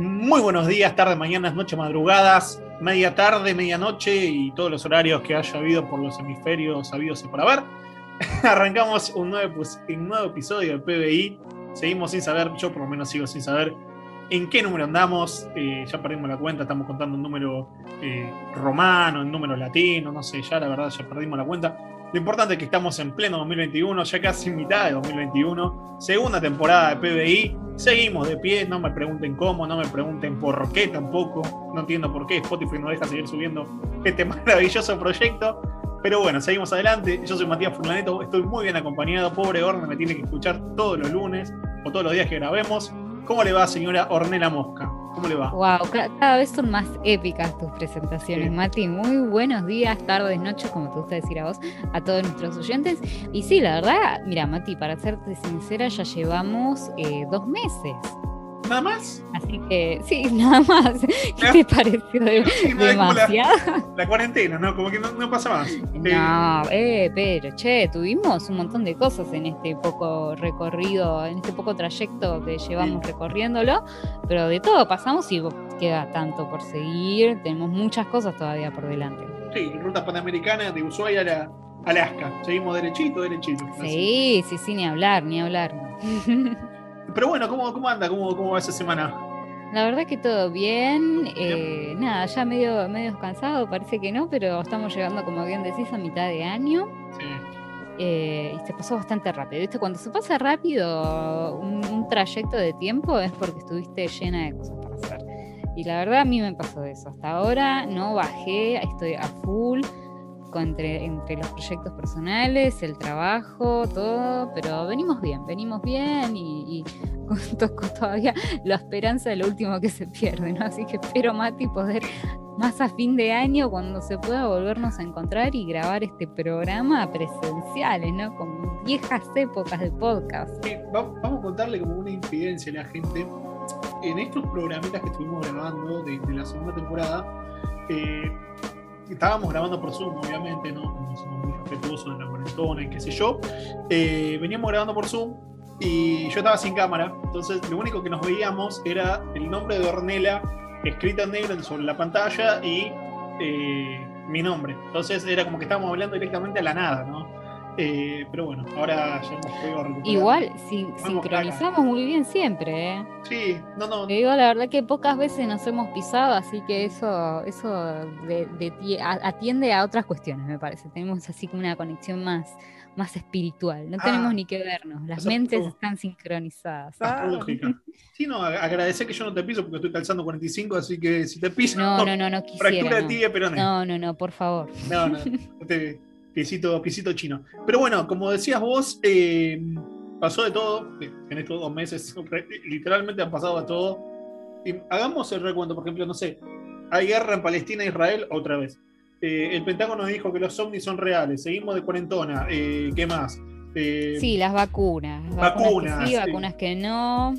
Muy buenos días, tardes, mañanas, noches, madrugadas, media tarde, medianoche y todos los horarios que haya habido por los hemisferios sabidos y por haber. Arrancamos un nuevo, episodio del PBI. Seguimos sin saber, yo por lo menos sigo sin saber en qué número andamos. Eh, ya perdimos la cuenta, estamos contando un número eh, romano, un número latino, no sé, ya la verdad ya perdimos la cuenta. Lo importante es que estamos en pleno 2021, ya casi mitad de 2021, segunda temporada de PBI. Seguimos de pie, no me pregunten cómo, no me pregunten por qué tampoco. No entiendo por qué Spotify no deja seguir subiendo este maravilloso proyecto. Pero bueno, seguimos adelante. Yo soy Matías Furlaneto, estoy muy bien acompañado. Pobre Orne me tiene que escuchar todos los lunes o todos los días que grabemos. ¿Cómo le va, señora Ornela Mosca? ¿Cómo le va? Wow, cada vez son más épicas tus presentaciones, Mati. Muy buenos días, tardes, noches, como te gusta decir a vos, a todos nuestros oyentes. Y sí, la verdad, mira, Mati, para serte sincera, ya llevamos eh, dos meses ¿Nada más? Así que, sí, nada más. ¿Qué te pareció demasiado? La, cuarentena, ¿no? Como que no, pasa más. No, eh, pero, che, tuvimos un montón de cosas en este poco recorrido, en este poco trayecto que llevamos recorriéndolo, pero de todo pasamos y queda tanto por seguir, tenemos muchas cosas todavía por delante. Sí, ruta panamericana de Ushuaia a Alaska. Seguimos derechito, derechito. Sí, sí, sí, ni hablar, ni hablar. Pero bueno, ¿cómo, cómo anda? ¿Cómo, ¿Cómo va esa semana? La verdad que todo bien. Eh, nada, ya medio, medio cansado, parece que no, pero estamos llegando, como bien decís, a mitad de año. Sí. Eh, y se pasó bastante rápido. ¿Viste? Cuando se pasa rápido un, trayecto de tiempo es porque estuviste llena de cosas para hacer. Y la verdad a mí me pasó eso. Hasta ahora no bajé, estoy a full entre, entre los proyectos personales, el trabajo, todo, pero venimos bien, venimos bien y, con, todavía la esperanza de lo último que se pierde, ¿no? Así que espero, Mati, poder más a fin de año, cuando se pueda volvernos a encontrar y grabar este programa presenciales, ¿no? Con viejas épocas de podcast. vamos a contarle como una infidencia a la gente. En estos programitas que estuvimos grabando de, la segunda temporada, eh, estábamos grabando por Zoom, obviamente, ¿no? somos muy respetuosos de la cuarentona y qué sé yo. Eh, veníamos grabando por Zoom y yo estaba sin cámara, entonces lo único que nos veíamos era el nombre de Ornella escrito en negro sobre la pantalla y eh, mi nombre. Entonces era como que estábamos hablando directamente a la nada, ¿no? Eh, pero bueno, ahora ya hemos podido recuperar. Igual, sincronizamos muy bien siempre, ¿eh? Sí, no, no. Te digo la verdad que pocas veces nos hemos pisado, así que eso, eso atiende a otras cuestiones, me parece. Tenemos así como una conexión más, más espiritual. No tenemos ah. ni que vernos, las mentes están sincronizadas. Ah. Sí, no, agradecer que yo no te piso porque estoy calzando 45, así que si te piso. No, no, no, no quisiera. Fractura pero no. No, no, no, por favor. No, no. te, Pisito, pisito chino. Pero bueno, como decías vos, eh, pasó de todo. En estos dos meses, literalmente han pasado de todo. Y hagamos el recuento, por ejemplo, no sé, hay guerra en Palestina e Israel otra vez. Eh, el Pentágono dijo que los ovnis son reales. Seguimos de cuarentona. Eh, ¿Qué más? sí, las vacunas. Vacunas. sí, vacunas que no.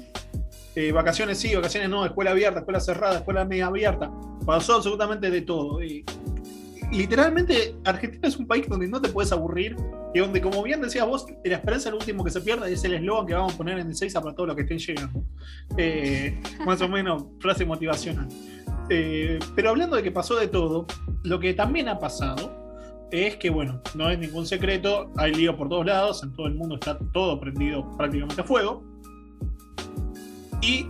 vacaciones sí, vacaciones no, escuela abierta, escuela cerrada, escuela media abierta. Pasó absolutamente de todo. Y literalmente Argentina es un país donde no te puedes aburrir y donde, como bien decías vos, la esperanza es lo último que se pierde, es el eslogan que vamos a poner en el 6 para todo lo que estén llegando. Eh, más o menos, frase motivacional. Eh, pero hablando de que pasó de todo, lo que también ha pasado es que, bueno, no es ningún secreto, hay lío por todos lados, en todo el mundo está todo prendido prácticamente a fuego. Y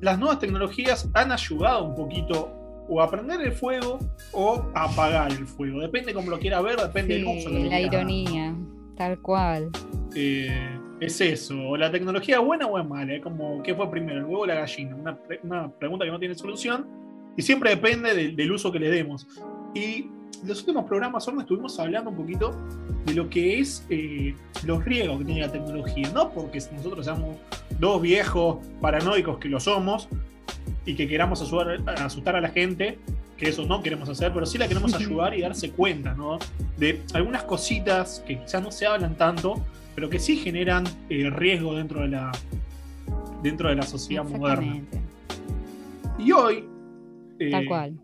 las nuevas tecnologías han ayudado un poquito o a prender el fuego o apagar el fuego. Depende como lo quiera ver, depende del uso. la ironía, tal cual. Eh, es eso. O la tecnología es buena o es mala. Como, ¿qué fue primero, el huevo o la gallina? Una, pregunta que no tiene solución y siempre depende del uso que le demos. Y los últimos programas solo estuvimos hablando un poquito de lo que es eh, los riesgos que tiene la tecnología. No porque nosotros seamos dos viejos paranoicos que lo somos, y que queramos asustar a la gente, que eso no queremos hacer, pero sí la queremos ayudar y darse cuenta, ¿no? De algunas cositas que quizás no se hablan tanto, pero que sí generan eh, riesgo dentro de la, dentro de la sociedad moderna. Y hoy... Eh, Tal cual.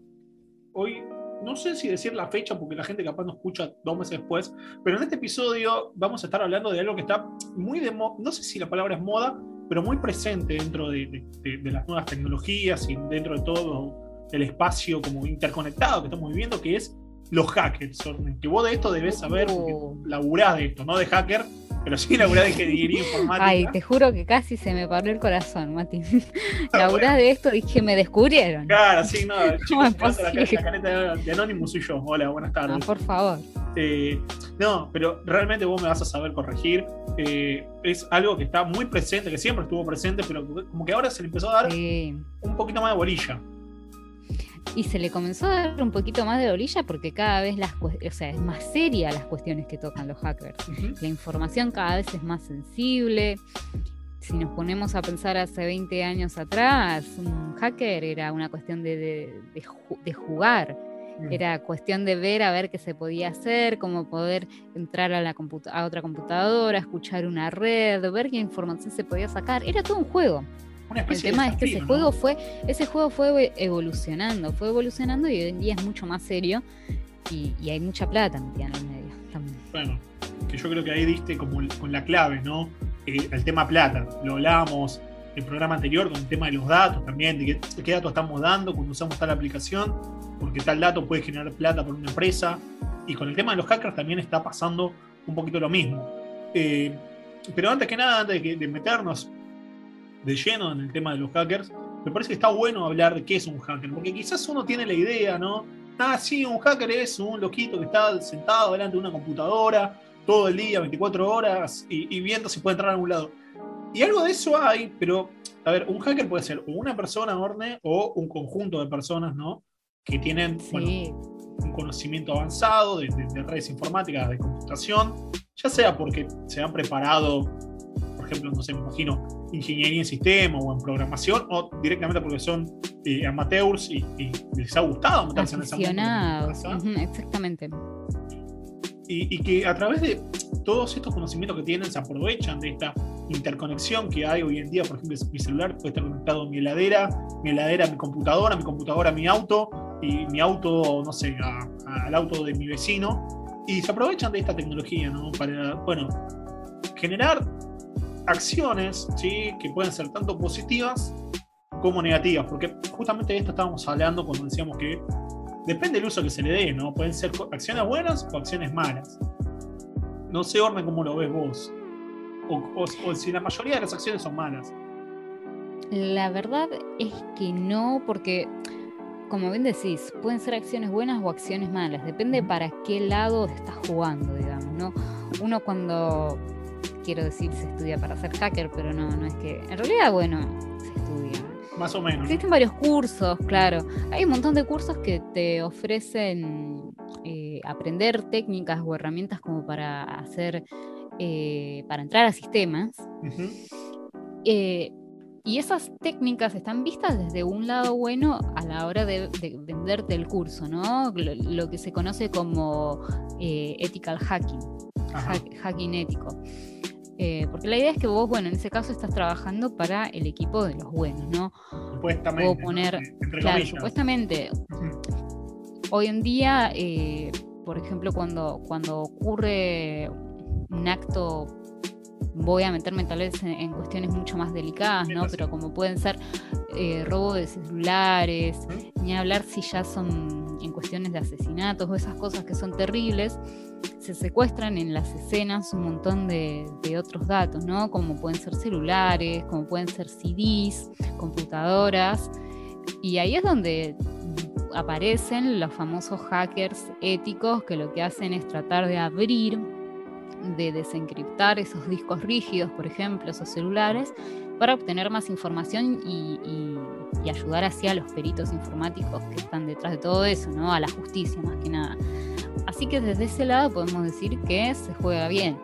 Hoy no sé si decir la fecha porque la gente capaz no escucha dos meses después, pero en este episodio vamos a estar hablando de algo que está muy de moda, no sé si la palabra es moda, pero muy presente dentro de, las nuevas tecnologías y dentro de todo el espacio como interconectado que estamos viviendo, que es los hackers. Que vos de esto debes saber, porque oh. laburás de esto, no de hacker, pero sí laburás de ingeniería informática. Ay, te juro que casi se me paró el corazón, Mati. laburás de esto que me descubrieron. Claro, sí, no. Chicos, la, la careta de Anonymous soy yo. Hola, buenas tardes. Ah, por favor. Eh, no, pero realmente vos me vas a saber corregir. Eh, es algo que está muy presente, que siempre estuvo presente, pero como que ahora se le empezó a dar un poquito más de bolilla. Y se le comenzó a dar un poquito más de bolilla porque cada vez las o sea, es más seria las cuestiones que tocan los hackers. La información cada vez es más sensible. Si nos ponemos a pensar hace 20 años atrás, un hacker era una cuestión de, de jugar Mm. Era cuestión de ver a ver qué se podía hacer, cómo poder entrar a, la a otra computadora, escuchar una red, ver qué información se podía sacar. Era todo un juego. El tema es que ese juego fue, ese juego fue evolucionando, fue evolucionando y hoy en día es mucho más serio y, hay mucha plata metida en el medio también. Bueno, que yo creo que ahí diste como con la clave, ¿no? Eh, el tema plata. Lo hablábamos el programa anterior con el tema de los datos también, de qué, datos estamos dando cuando usamos tal aplicación, porque tal dato puede generar plata por una empresa. Y con el tema de los hackers también está pasando un poquito lo mismo. Eh, pero antes que nada, antes de, meternos de lleno en el tema de los hackers, me parece que está bueno hablar de qué es un hacker, porque quizás uno tiene la idea, ¿no? Ah, sí, un hacker es un loquito que está sentado delante de una computadora todo el día, 24 horas, y, y viendo si puede entrar a algún lado. Y algo de eso hay, pero, a ver, un hacker puede ser una persona, Orne, o un conjunto de personas, ¿no? Que tienen un conocimiento avanzado de, redes informáticas, de computación, ya sea porque se han preparado, por ejemplo, no sé, me imagino, ingeniería en sistema o en programación, o directamente porque son eh, amateurs y, les ha gustado meterse en esa. Exactamente y, que a través de todos estos conocimientos que tienen se aprovechan de esta interconexión que hay hoy en día. Por ejemplo, mi celular puede estar conectado a mi heladera, mi heladera a mi computadora, mi computadora a mi auto y mi auto, no sé, al auto de mi vecino. Y se aprovechan de esta tecnología, ¿no? Para, bueno, generar acciones, ¿sí? Que pueden ser tanto positivas como negativas, porque justamente de esto estábamos hablando cuando decíamos que depende del uso que se le dé, ¿no? Pueden ser acciones buenas o acciones malas. No sé, Orne, cómo lo ves vos. O, si la mayoría de las acciones son malas. La verdad es que no, porque, como bien decís, pueden ser acciones buenas o acciones malas. Depende para qué lado estás jugando, digamos, ¿no? Uno cuando, quiero decir, se estudia para ser hacker, pero no, no es que. En realidad, bueno, se estudia más o menos. Existen varios cursos, claro. Hay un montón de cursos que te ofrecen eh, aprender técnicas o herramientas como para hacer, eh, para entrar a sistemas. Eh, y esas técnicas están vistas desde un lado bueno a la hora de, venderte el curso, ¿no? Lo, que se conoce como ethical hacking, hacking ético. Eh, porque la idea es que vos, bueno, en ese caso estás trabajando para el equipo de los buenos, ¿no? Supuestamente. poner, claro, supuestamente. Hoy en día, eh, por ejemplo, cuando, cuando ocurre un acto voy a meterme tal vez en, cuestiones mucho más delicadas, ¿no? Pero como pueden ser eh, robo de celulares, ni hablar si ya son en cuestiones de asesinatos o esas cosas que son terribles, se secuestran en las escenas un montón de, otros datos, ¿no? Como pueden ser celulares, como pueden ser CDs, computadoras, y ahí es donde aparecen los famosos hackers éticos que lo que hacen es tratar de abrir de desencriptar esos discos rígidos, por ejemplo, esos celulares, para obtener más información y, ayudar así a los peritos informáticos que están detrás de todo eso, ¿no? A la justicia más que nada. Así que desde ese lado podemos decir que se juega bien,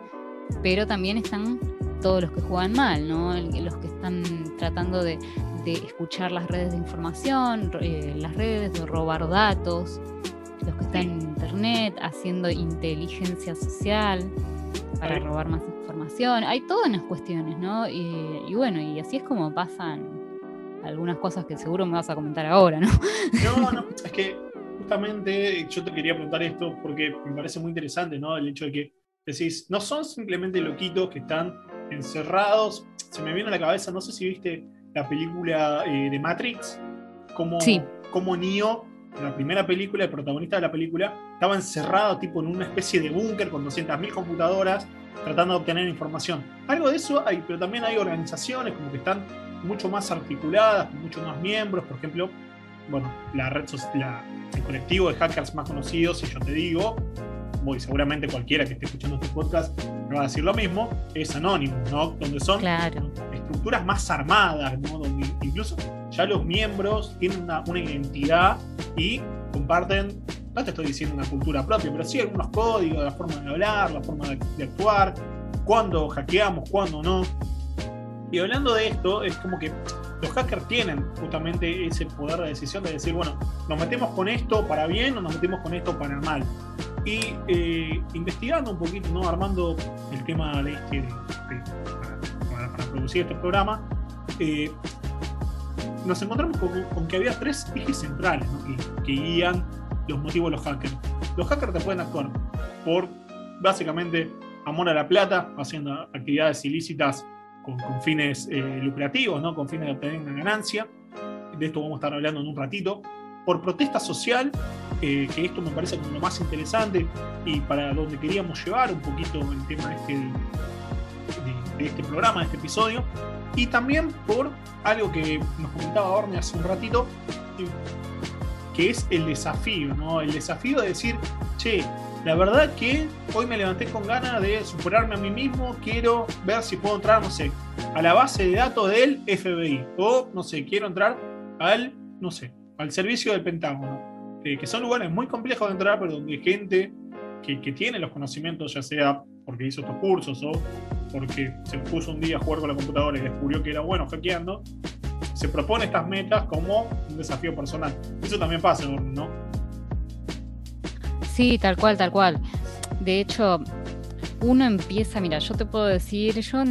pero también están todos los que juegan mal, ¿no? Los que están tratando de, escuchar las redes de información, eh, las redes, de robar datos, los que están en internet haciendo inteligencia social para robar más información. Hay todas unas cuestiones, ¿no? Y, bueno, y así es como pasan algunas cosas que seguro me vas a comentar ahora, ¿no? No, no, es que justamente yo te quería preguntar esto porque me parece muy interesante, ¿no? El hecho de que decís, no son simplemente loquitos que están encerrados. Se me viene a la cabeza, no sé si viste la película eh, de Matrix, como, como Neo, la primera película, el protagonista de la película, estaba encerrado tipo en una especie de búnker con 200.000 computadoras tratando de obtener información. Algo de eso hay, pero también hay organizaciones como que están mucho más articuladas, con muchos más miembros, por ejemplo, bueno, la red social, el colectivo de hackers más conocidos, si yo te digo, y seguramente cualquiera que esté escuchando este podcast me va a decir lo mismo, es anónimo, ¿no? Donde son estructuras más armadas, ¿no? Donde incluso ya los miembros tienen una, identidad y comparten, no te estoy diciendo una cultura propia, pero sí algunos códigos, la forma de hablar, la forma de, de actuar, cuándo hackeamos, cuándo no. Y hablando de esto, es como que los hackers tienen justamente ese poder de decisión de decir, bueno, nos metemos con esto para bien o nos metemos con esto para mal. Y eh, investigando un poquito, ¿no? armando el tema de este, para, producir este programa, eh, nos encontramos con, que había tres ejes centrales que, guían los motivos de los hackers. Los hackers te pueden actuar por básicamente amor a la plata, haciendo actividades ilícitas con, fines eh, lucrativos, con fines de obtener una ganancia. De esto vamos a estar hablando en un ratito. Por protesta social, que esto me parece como lo más interesante y para donde queríamos llevar un poquito el tema este, de, este programa, de este episodio, y también por algo que nos comentaba Orne hace un ratito, que es el desafío, ¿no? El desafío de decir, che, la verdad que hoy me levanté con ganas de superarme a mí mismo, quiero ver si puedo entrar, no sé, a la base de datos del FBI, o no sé, quiero entrar al, no sé, al servicio del Pentágono que son lugares muy complejos de entrar, pero donde gente que, tiene los conocimientos, ya sea porque hizo estos cursos o porque se puso un día a jugar con la computadora y descubrió que era bueno hackeando, se propone estas metas como un desafío personal. Eso también pasa, ¿no? Sí, tal cual, tal cual. De hecho, uno empieza, mira, yo te puedo decir, yo...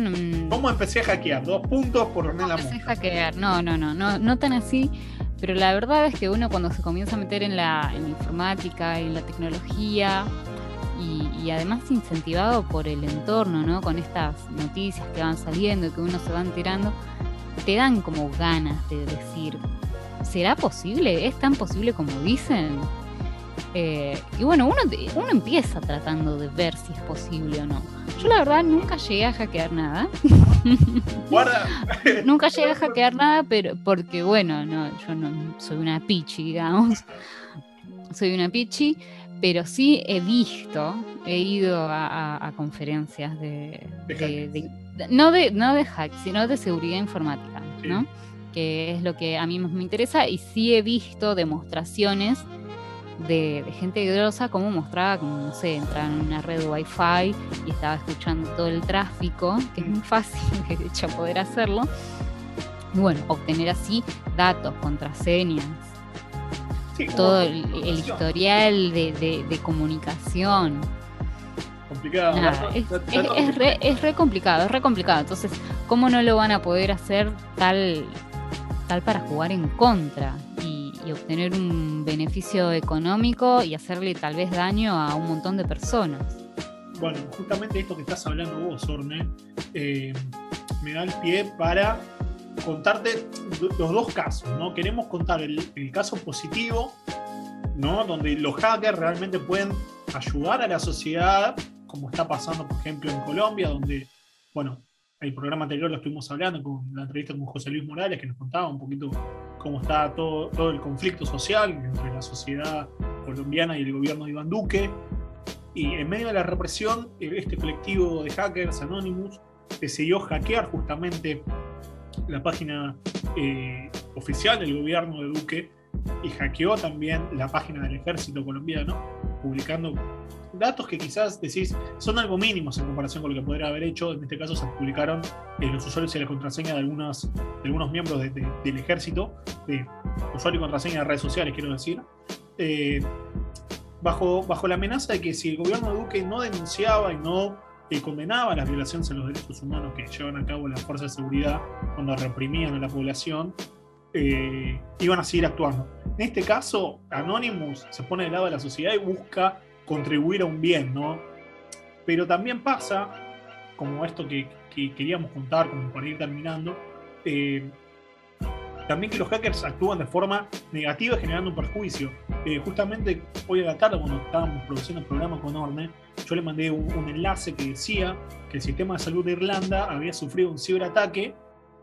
¿Cómo empecé a hackear? Dos puntos por ¿Cómo empecé a hackear? No, no, no, no, no tan así. Pero la verdad es que uno cuando se comienza a meter en la, informática, en la tecnología, y, además incentivado por el entorno, ¿no? Con estas noticias que van saliendo y que uno se va enterando, te dan como ganas de decir, ¿será posible? ¿Es tan posible como dicen? Eh, y bueno, uno, uno empieza tratando de ver si es posible o no. Yo la verdad nunca llegué a hackear nada. nunca llegué a hackear nada, pero porque bueno, no, yo no soy una pichi, digamos. Soy una pichi, pero sí he visto, he ido a, conferencias de, no de no de hack, sino de seguridad informática, ¿no? Que es lo que a mí más me interesa y sí he visto demostraciones de, gente grosa, como mostraba, como no sé, entrar en una red Wi-Fi y estaba escuchando todo el tráfico, que es muy fácil de hecho poder hacerlo. Y bueno, obtener así datos, contraseñas, todo el, historial de, comunicación. Complicado. es, es, re, es, re, complicado, es re complicado. Entonces, ¿cómo no lo van a poder hacer tal, tal para jugar en contra? Y y obtener un beneficio económico y hacerle tal vez daño a un montón de personas. Bueno, justamente esto que estás hablando vos, Orne, eh, me da el pie para contarte los dos casos, ¿no? Queremos contar el, caso positivo, ¿no? Donde los hackers realmente pueden ayudar a la sociedad, como está pasando, por ejemplo, en Colombia, donde, bueno, el programa anterior lo estuvimos hablando con la entrevista con José Luis Morales, que nos contaba un poquito cómo está todo, todo el conflicto social entre la sociedad colombiana y el gobierno de Iván Duque. Y en medio de la represión, este colectivo de hackers, Anonymous, decidió hackear justamente la página eh, oficial del gobierno de Duque y hackeó también la página del ejército colombiano, publicando datos que quizás decís son algo mínimos en comparación con lo que podría haber hecho. En este caso se publicaron eh, los usuarios y la contraseña de, algunas, de algunos miembros del ejército, de usuario y contraseña de redes sociales, quiero decir, eh, bajo, bajo la amenaza de que si el gobierno de Duque no denunciaba y no eh, condenaba las violaciones a los derechos humanos que llevan a cabo las fuerzas de seguridad cuando reprimían a la población, iban a seguir actuando. En este caso, Anonymous se pone del lado de la sociedad y busca contribuir a un bien, ¿no? Pero también pasa, como esto que, que queríamos contar, como para ir terminando. Eh, también que los hackers actúan de forma negativa generando un perjuicio. Eh, justamente hoy a la tarde, cuando estábamos produciendo el programa con Orne, yo le mandé un, enlace que decía que el sistema de salud de Irlanda había sufrido un ciberataque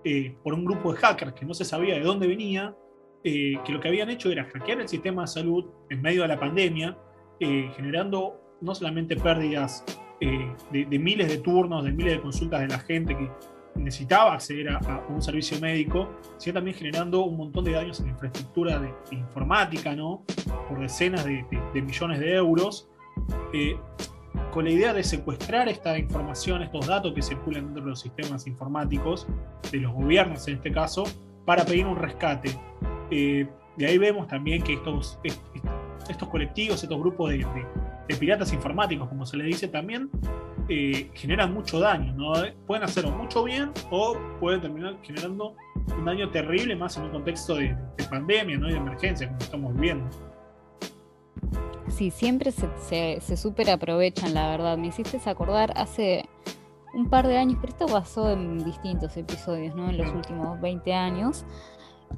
eh, por un grupo de hackers que no se sabía de dónde venía, eh, que lo que habían hecho era hackear el sistema de salud en medio de la pandemia, generando no solamente pérdidas de, de miles de turnos, de miles de consultas de la gente que necesitaba acceder a, un servicio médico, sino también generando un montón de daños en la infraestructura de, informática, ¿no? Por decenas de, millones de euros, eh, con la idea de secuestrar esta información, estos datos que circulan dentro de los sistemas informáticos, de los gobiernos en este caso, para pedir un rescate. Eh, de ahí vemos también que estos, estos colectivos, estos grupos de, piratas informáticos, como se les dice también, eh, generan mucho daño, ¿no? Pueden hacerlo mucho bien o pueden terminar generando un daño terrible más en un contexto de, pandemia, ¿no? Y de emergencia, como estamos viviendo. Sí, siempre se, se, super aprovechan, la verdad. Me hiciste acordar hace un par de años, pero esto pasó en distintos episodios, ¿no? En los últimos 20 años.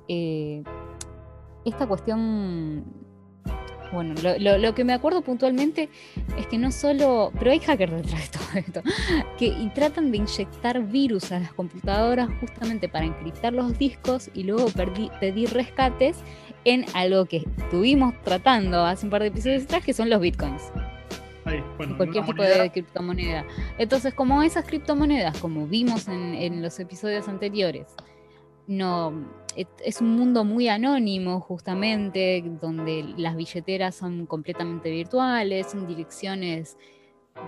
Eh, esta cuestión bueno, lo, que me acuerdo puntualmente es que no solo, pero hay hackers detrás de todo esto, que tratan de inyectar virus a las computadoras justamente para encriptar los discos y luego pedir rescates en algo que estuvimos tratando hace un par de episodios atrás, que son los bitcoins. cualquier tipo de criptomoneda. Entonces, como esas criptomonedas, como vimos en los episodios anteriores, no es un mundo muy anónimo justamente, donde las billeteras son completamente virtuales, son direcciones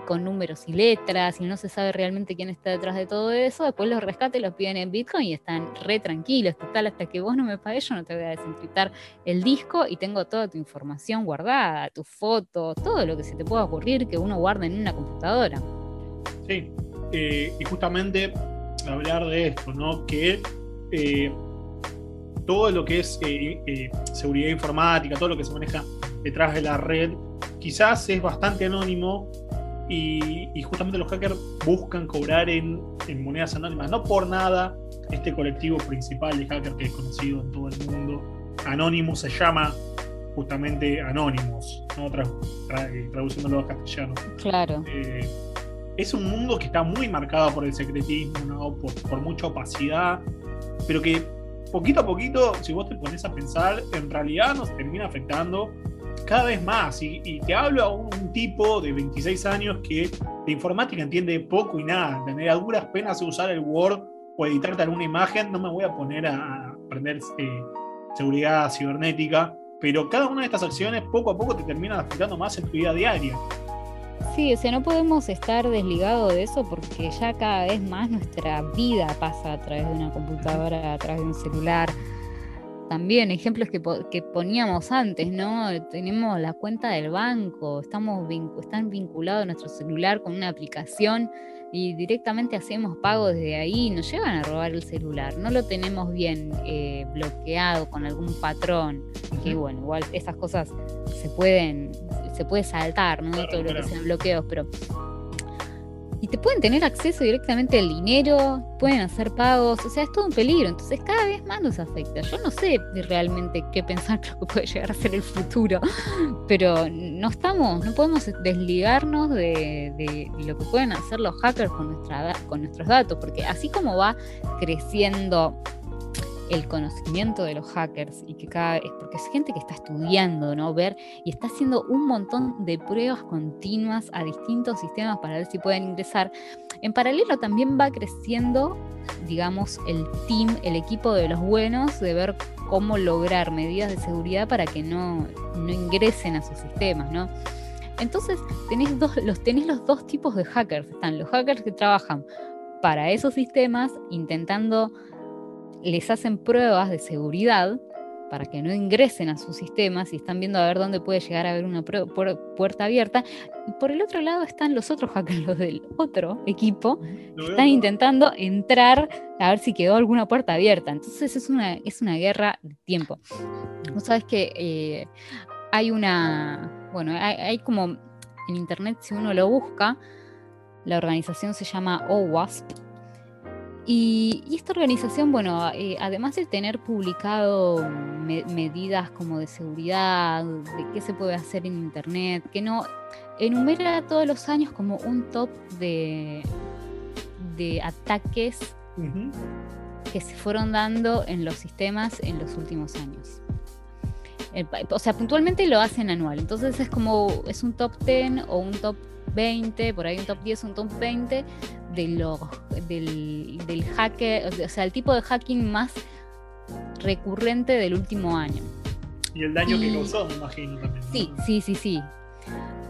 con números y letras y no se sabe realmente quién está detrás de todo eso, después los rescates los piden en Bitcoin y están re tranquilos, total, hasta que vos no me pagues yo no te voy a desencriptar el disco y tengo toda tu información guardada, tus fotos, todo lo que se te pueda ocurrir que uno guarde en una computadora. Sí, eh, y justamente hablar de esto, ¿no? Que eh, todo lo que es eh, eh, seguridad informática, todo lo que se maneja detrás de la red, quizás es bastante anónimo y, justamente los hackers buscan cobrar en, monedas anónimas. No por nada, este colectivo principal de hackers que es conocido en todo el mundo, Anonymous se llama justamente Anonymous, ¿no? traduciéndolo a castellano. Claro. es un mundo que está muy marcado por el secretismo, por, por mucha opacidad pero que poquito a poquito, si vos te pones a pensar, en realidad nos termina afectando cada vez más. Y, te hablo a un, tipo de 26 años que de informática entiende poco y nada, tener a duras penas usar el Word o editarte alguna imagen, no me voy a poner a aprender eh, seguridad cibernética, pero cada una de estas acciones poco a poco te terminan afectando más en tu vida diaria. Sí, o sea, no podemos estar desligados de eso porque ya cada vez más nuestra vida pasa a través de una computadora, a través de un celular. También ejemplos que, que poníamos antes, ¿no? Tenemos la cuenta del banco, estamos están vinculados a nuestro celular con una aplicación y directamente hacemos pago desde ahí, nos llevan a robar el celular, no lo tenemos bien eh, bloqueado con algún patrón, que bueno, igual esas cosas se pueden, se puede saltar, ¿no? Todo lo que sean bloqueos, pero y te pueden tener acceso directamente al dinero, pueden hacer pagos, o sea, es todo un peligro, entonces cada vez más nos afecta. Yo no sé realmente qué pensar que puede llegar a ser el futuro, pero no estamos, no podemos desligarnos de, de lo que pueden hacer los hackers con, nuestra, con nuestros datos, porque así como va creciendo el conocimiento de los hackers y que cada vez, porque es gente que está estudiando, ¿no? Ver y está haciendo un montón de pruebas continuas a distintos sistemas para ver si pueden ingresar. En paralelo también va creciendo, digamos, el team, el equipo de los buenos, de ver cómo lograr medidas de seguridad para que no, no ingresen a sus sistemas, ¿no? Entonces tenés dos, los, tenés los dos tipos de hackers. Están los hackers que trabajan para esos sistemas intentando les hacen pruebas de seguridad para que no ingresen a sus sistemas y están viendo a ver dónde puede llegar a haber una puerta abierta. Y por el otro lado están los otros hackers, los del otro equipo, que están intentando entrar a ver si quedó alguna puerta abierta. Entonces es una, es una guerra de tiempo. Vos sabes que eh, hay una, bueno, hay, hay como en internet, si uno lo busca, la organización se llama OWASP, Y, esta organización, bueno, eh, además de tener publicado medidas como de seguridad, de qué se puede hacer en Internet, que no enumera todos los años como un top de, de ataques que se fueron dando en los sistemas en los últimos años. o sea, puntualmente lo hacen anual. Entonces es como, es un top 10 o un top 20, por ahí un top 10, un top 20 de los, del, del hacker, o sea, el tipo de hacking más recurrente del último año. Y el daño que causó, me imagino también. Sí, sí, sí, sí.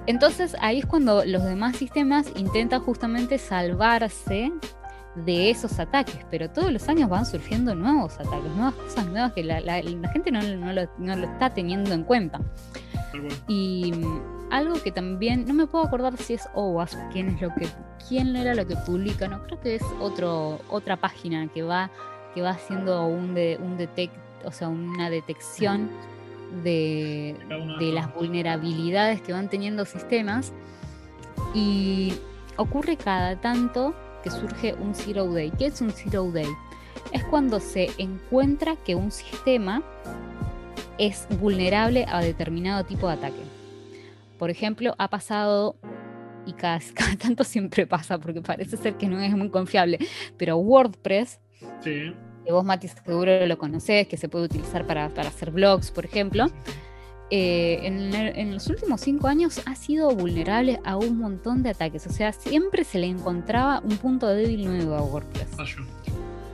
Entonces ahí es cuando los demás sistemas intentan justamente salvarse de esos ataques, pero todos los años van surgiendo nuevos ataques, nuevas cosas nuevas que la, gente no, lo, está teniendo en cuenta. Y algo que también, no me puedo acordar si es OWASP, quién es lo que, quién era lo que publica, no creo que es otro, otra página que va, que va haciendo un de, un detect, o sea, una detección de, de las vulnerabilidades que van teniendo sistemas. Y ocurre cada tanto surge un Zero Day. ¿Qué es un Zero Day? Es cuando se encuentra que un sistema es vulnerable a determinado tipo de ataque. Por ejemplo, ha pasado, y cada, tanto siempre pasa porque parece ser que no es muy confiable, pero WordPress, que vos Mati seguro lo conocés, que se puede utilizar para, para hacer blogs, por ejemplo, eh, en, los últimos cinco años ha sido vulnerable a un montón de ataques. O sea, siempre se le encontraba un punto débil nuevo a WordPress. Ah,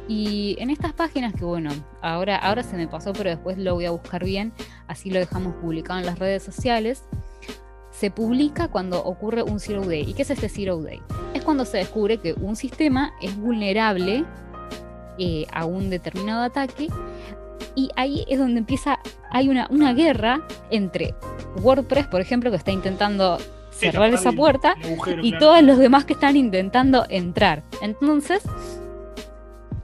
y en estas páginas que bueno, ahora, ahora se me pasó, pero después lo voy a buscar bien, así lo dejamos publicado en las redes sociales. Se publica cuando ocurre un Zero Day. ¿Y qué es este Zero Day? Es cuando se descubre que un sistema es vulnerable eh, a un determinado ataque y ahí es donde empieza, hay una, una guerra entre WordPress, por ejemplo, que está intentando cerrar esa puerta, y todos los demás que están intentando entrar. Entonces,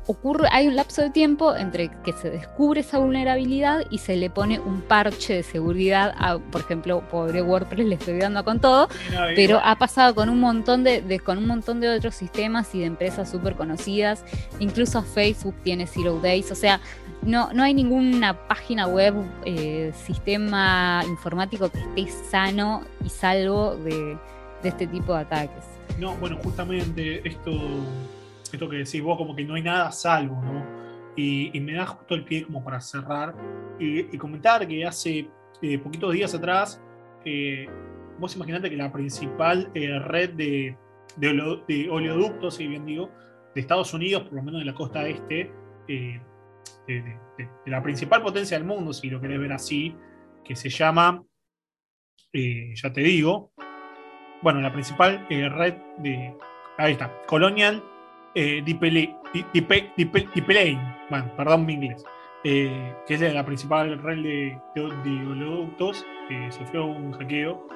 ocurre, hay un lapso de tiempo entre que se descubre esa vulnerabilidad y se le pone un parche de seguridad a, por ejemplo, pobre WordPress le estoy dando con todo, pero ha pasado con un montón de, con un montón de otros sistemas y de empresas súper conocidas, incluso Facebook tiene Zero Days, o sea, no, no hay ninguna página web, eh, sistema informático que esté sano y salvo de, de este tipo de ataques. No, bueno, justamente esto esto que decís vos, como que no hay nada salvo, ¿no? Y, me da justo el pie como para cerrar y, comentar que hace eh, poquitos días atrás, eh, vos imaginate que la principal eh, red de, de, oleoductos, si bien digo, de Estados Unidos, por lo menos de la costa este, de, la principal potencia del mundo, si lo querés ver así, que se llama, ya te digo, bueno, la principal red de, ahí está, Colonial eh, bueno, perdón mi inglés, eh, que es la principal red de, oleoductos, sufrió un hackeo,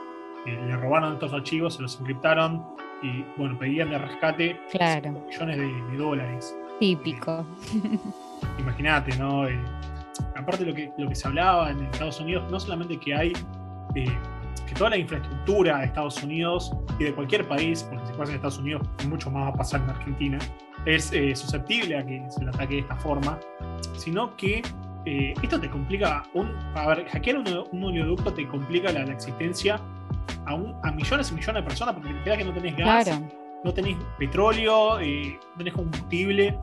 eh, le robaron estos archivos, se los encriptaron y bueno, pedían de rescate millones de, dólares. Típico. Eh, imagínate, ¿no? aparte de lo que, lo que se hablaba en Estados Unidos, no solamente que hay que toda la infraestructura de Estados Unidos y de cualquier país, porque si pasa en Estados Unidos, mucho más va a pasar en Argentina, es eh, susceptible a que se le ataque de esta forma, sino que eh, esto te complica, un, a ver, hackear un, oleoducto te complica la, existencia a, a, millones y millones de personas, porque te que no tenés gas, no tenés petróleo, eh, no tenés combustible,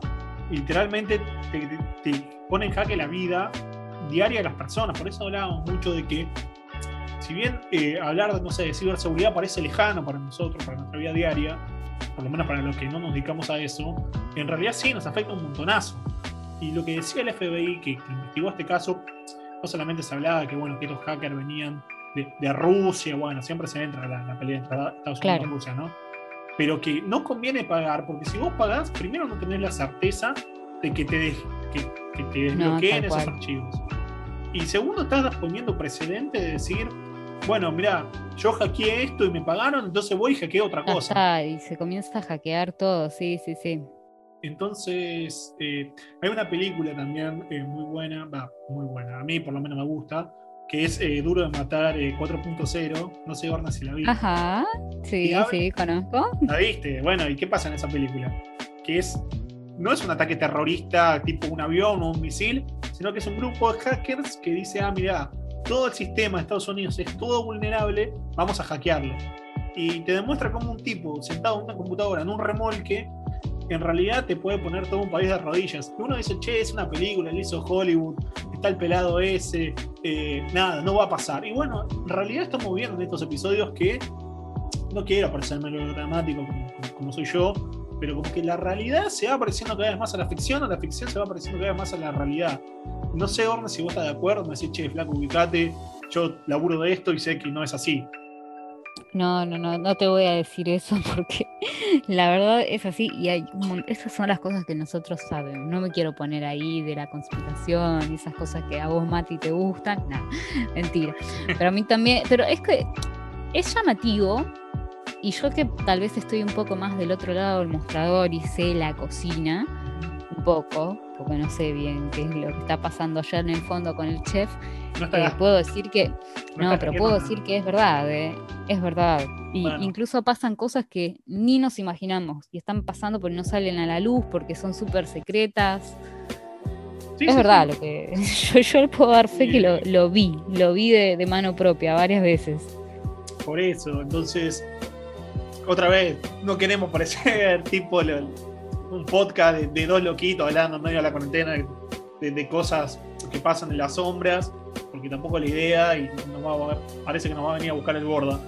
literalmente te, te, te pone en jaque la vida diaria de las personas, por eso hablábamos mucho de que si bien eh, hablar no sé, de ciberseguridad parece lejano para nosotros, para nuestra vida diaria, por lo menos para los que no nos dedicamos a eso, en realidad sí nos afecta un montonazo. Y lo que decía el FBI, que, investigó este caso, no solamente se hablaba de que, bueno, que estos hackers venían de, Rusia, bueno, siempre se entra la, la pelea entre Estados Unidos y Rusia, ¿no? Pero que no conviene pagar, porque si vos pagás, primero no tenés la certeza de que te, que, te desbloqueen esos archivos. Y segundo, estás poniendo precedente de decir, bueno, mira, yo hackeé esto y me pagaron, entonces voy y hackeo otra cosa. y se comienza a hackear todo, sí, sí, sí. Entonces, eh, hay una película también eh, muy buena, va, muy buena, a mí por lo menos me gusta, que es eh, Duro de Matar 4.0, no sé, Orna, si la vi. Ajá, sí, sí, conozco. ¿La viste? Bueno, ¿y qué pasa en esa película? Que es no es un ataque terrorista tipo un avión o un misil, sino que es un grupo de hackers que dice, ah, mira, todo el sistema de Estados Unidos es todo vulnerable, vamos a hackearlo. Y te demuestra como un tipo sentado en una computadora, en un remolque, en realidad te puede poner todo un país de rodillas. uno dice, che, es una película, le hizo Hollywood, está el pelado ese, eh, nada, no va a pasar. Y bueno, en realidad estamos viendo en estos episodios que no quiero parecer melodramático como, como, soy yo, pero como que la realidad se va pareciendo cada vez más a la ficción, o la ficción se va pareciendo cada vez más a la realidad. No sé, Orne, si vos estás de acuerdo, me decís, che, flaco, ubicate, yo laburo de esto y sé que no es así. No, no, no, no te voy a decir eso porque la verdad es así y hay esas son las cosas que nosotros sabemos. No me quiero poner ahí de la conspiración y esas cosas que a vos, Mati, te gustan. No, mentira. Pero a mí también, pero es que es llamativo y yo que tal vez estoy un poco más del otro lado del mostrador y sé la cocina, un poco, porque no sé bien qué es lo que está pasando allá en el fondo con el chef, eh, puedo decir que, no, pero puedo decir que es verdad, eh, es verdad. Y incluso pasan cosas que ni nos imaginamos y están pasando porque no salen a la luz, porque son súper secretas. es verdad lo que yo, yo, puedo dar fe que lo, vi, lo vi de mano propia varias veces. Por eso, entonces otra vez, no queremos parecer tipo un podcast de, dos loquitos hablando en medio de la cuarentena de, cosas que pasan en las sombras, porque tampoco la idea y parece que nos va a venir a buscar el borda.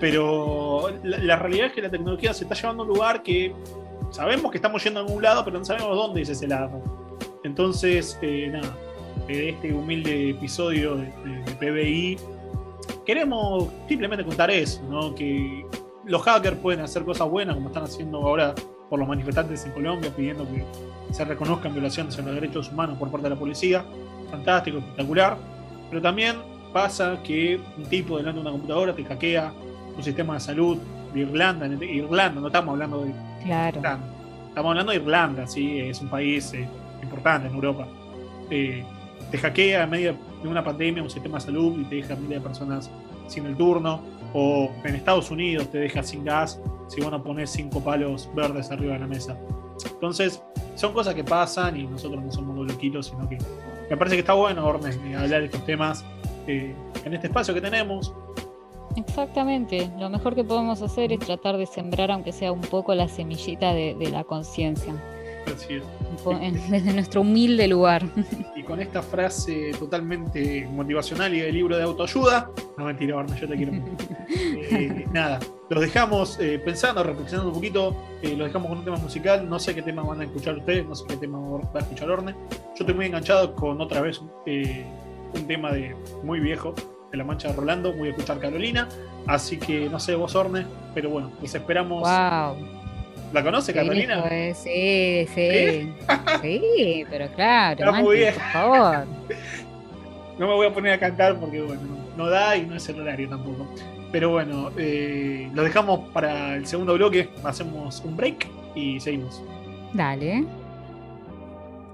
Pero la, realidad es que la tecnología se está llevando a un lugar que sabemos que estamos yendo a algún lado, pero no sabemos dónde es ese lado. Entonces, eh, nada, de este humilde episodio de, de, PBI, queremos simplemente contar eso, ¿no? Que los hackers pueden hacer cosas buenas, como están haciendo ahora por los manifestantes en Colombia, pidiendo que se reconozcan violaciones a los derechos humanos por parte de la policía. Fantástico, espectacular. Pero también pasa que un tipo delante de una computadora te hackea un sistema de salud de Irlanda. Irlanda, no estamos hablando de. Claro. Estamos hablando de Irlanda, sí, es un país eh, importante en Europa. Eh, te hackea en medio de una pandemia un sistema de salud y te deja miles de personas sin el turno o en Estados Unidos te deja sin gas si van a poner cinco palos verdes arriba de la mesa. Entonces, son cosas que pasan y nosotros no somos loquitos, sino que me parece que está bueno, Orne, eh, hablar de estos temas eh, en este espacio que tenemos. Exactamente, lo mejor que podemos hacer es tratar de sembrar, aunque sea un poco, la semillita de, de la conciencia. Desde nuestro humilde lugar. Y con esta frase totalmente motivacional y del libro de autoayuda, no mentira, Barna, yo te quiero. Eh, nada, los dejamos eh, pensando, reflexionando un poquito, eh, los dejamos con un tema musical, no sé qué tema van a escuchar ustedes, no sé qué tema va a escuchar Orne. Yo estoy muy enganchado con otra vez un tema de muy viejo, de la mancha de Rolando, voy a escuchar Carolina, así que no sé vos Orne, pero bueno, les esperamos. Wow ¿La conoce, Catalina? sí, sí. Sí, pero claro, por favor. No me voy a poner a cantar porque, bueno, no da y no es el horario tampoco. Pero bueno, eh, lo dejamos para el segundo bloque. Hacemos un break y seguimos. Dale.